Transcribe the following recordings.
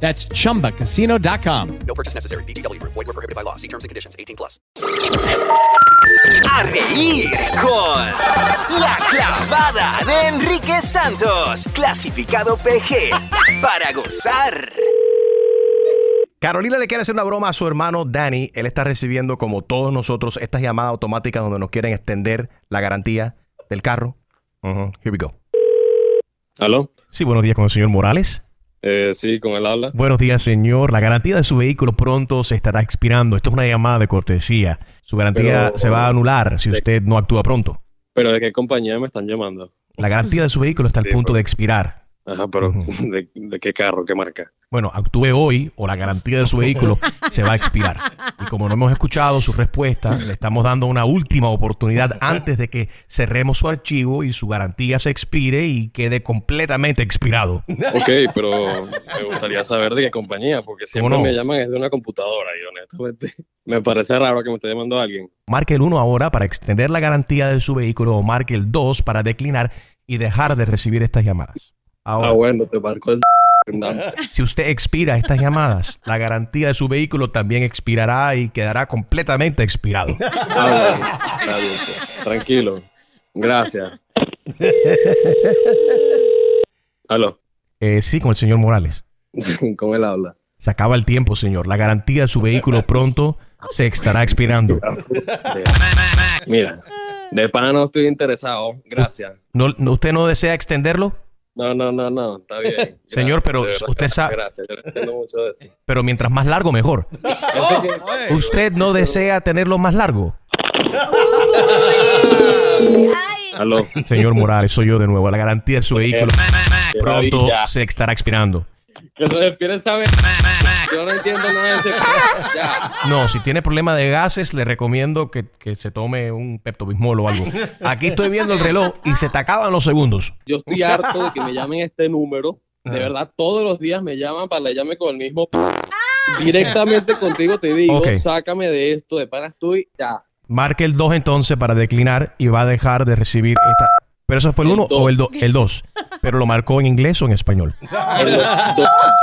That's chumbacasino.com. No purchase necessary. BGW. Void were prohibited by law. See terms and conditions. 18 plus. A reír con La Clavada de Enrique Santos. Clasificado PG. Para gozar. Carolina le quiere hacer una broma a su hermano Danny. Él está recibiendo, como todos nosotros, estas llamadas automáticas donde nos quieren extender la garantía del carro. Ujú, Here we go. ¿Aló? Sí, buenos días con el señor Morales. Eh, sí, con el habla. Buenos días, señor. La garantía de su vehículo pronto se estará expirando. Esto es una llamada de cortesía. Su garantía Pero- se va a anular si usted no actúa pronto. ¿Pero de qué compañía me están llamando? La garantía de su vehículo está al Sí, punto de expirar. Ajá, pero. ¿de, de qué carro? ¿Qué marca? Bueno, actúe hoy o la garantía de su vehículo se va a expirar. Y como no hemos escuchado su respuesta, le estamos dando una última oportunidad antes de que cerremos su archivo y su garantía se expire y quede completamente expirado. Ok, pero me gustaría saber de qué compañía, porque siempre no? me llaman es de una computadora y honestamente me parece raro que me esté llamando alguien. Marque el 1 ahora para extender la garantía de su vehículo o marque el 2 para declinar y dejar de recibir estas llamadas. Ahora, Ah, bueno, te marco el... si usted expira estas llamadas, la garantía de su vehículo también expirará y quedará completamente expirado. Ah, bueno. Tranquilo. Gracias. ¿Aló? Eh, sí, con el señor Morales. ¿Cómo él habla? Se acaba el tiempo, señor. La garantía de su vehículo pronto se estará expirando. Mira, de pana no estoy interesado. Gracias. ¿No, no- ¿Usted no desea extenderlo? No, no, no, no, está bien. Señor, pero usted sabe- Gracias, yo entiendo mucho de eso. Pero mientras más largo, mejor. ¿Usted no desea tenerlo más largo? Aló. Señor Morales, soy yo de nuevo. La garantía de su vehículo pronto se estará expirando. Que se despiden saber. Yo no entiendo nada de ese. Ya. No, si tiene problema de gases, le recomiendo que, que se tome un Pepto-Bismol o algo. Aquí estoy viendo el reloj y se te acaban los segundos. Yo estoy harto de que me llamen este número. De verdad, todos los días me llaman para que llame con el mismo. Directamente contigo te digo, sácame de esto, de pana estoy ya. Marque el 2 entonces para declinar y va a dejar de recibir esta. ¿Pero eso fue el El 1 o el 2? El 2. ¿Pero lo marcó en inglés o en español? El do-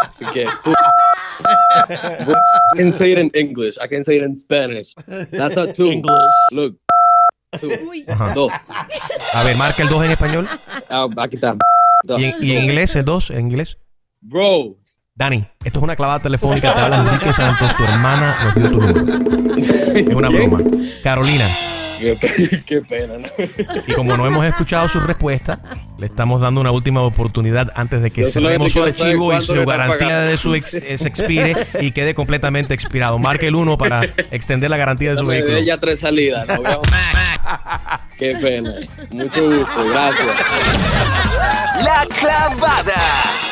Así que tú- I can say it in English. I can say it in Spanish. That's a two. Look. Two. Dos. A ver, marca el 2 en español. Ah, aquí está. Dos. ¿Y en, y en inglés el 2? ¿En inglés? Bro. Dani, esto es una clavada telefónica. Te habla Enrique Santos. Tu hermana nos dio tu número. Es una broma. Carolina, Qué, qué pena, ¿no? y como no hemos escuchado su respuesta, le estamos dando una última oportunidad antes de que cerremos su archivo y su garantía de su ex, se expire y quede completamente expirado. Marque el 1 para extender la garantía de su Me vehículo. ya tres salidas. No Qué pena. Mucho gusto. Gracias. La Clavada.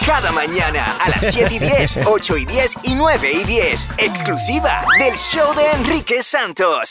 Cada mañana a las 7 y 10, 8 y 10 y 9 y 10. Exclusiva del show de Enrique Santos.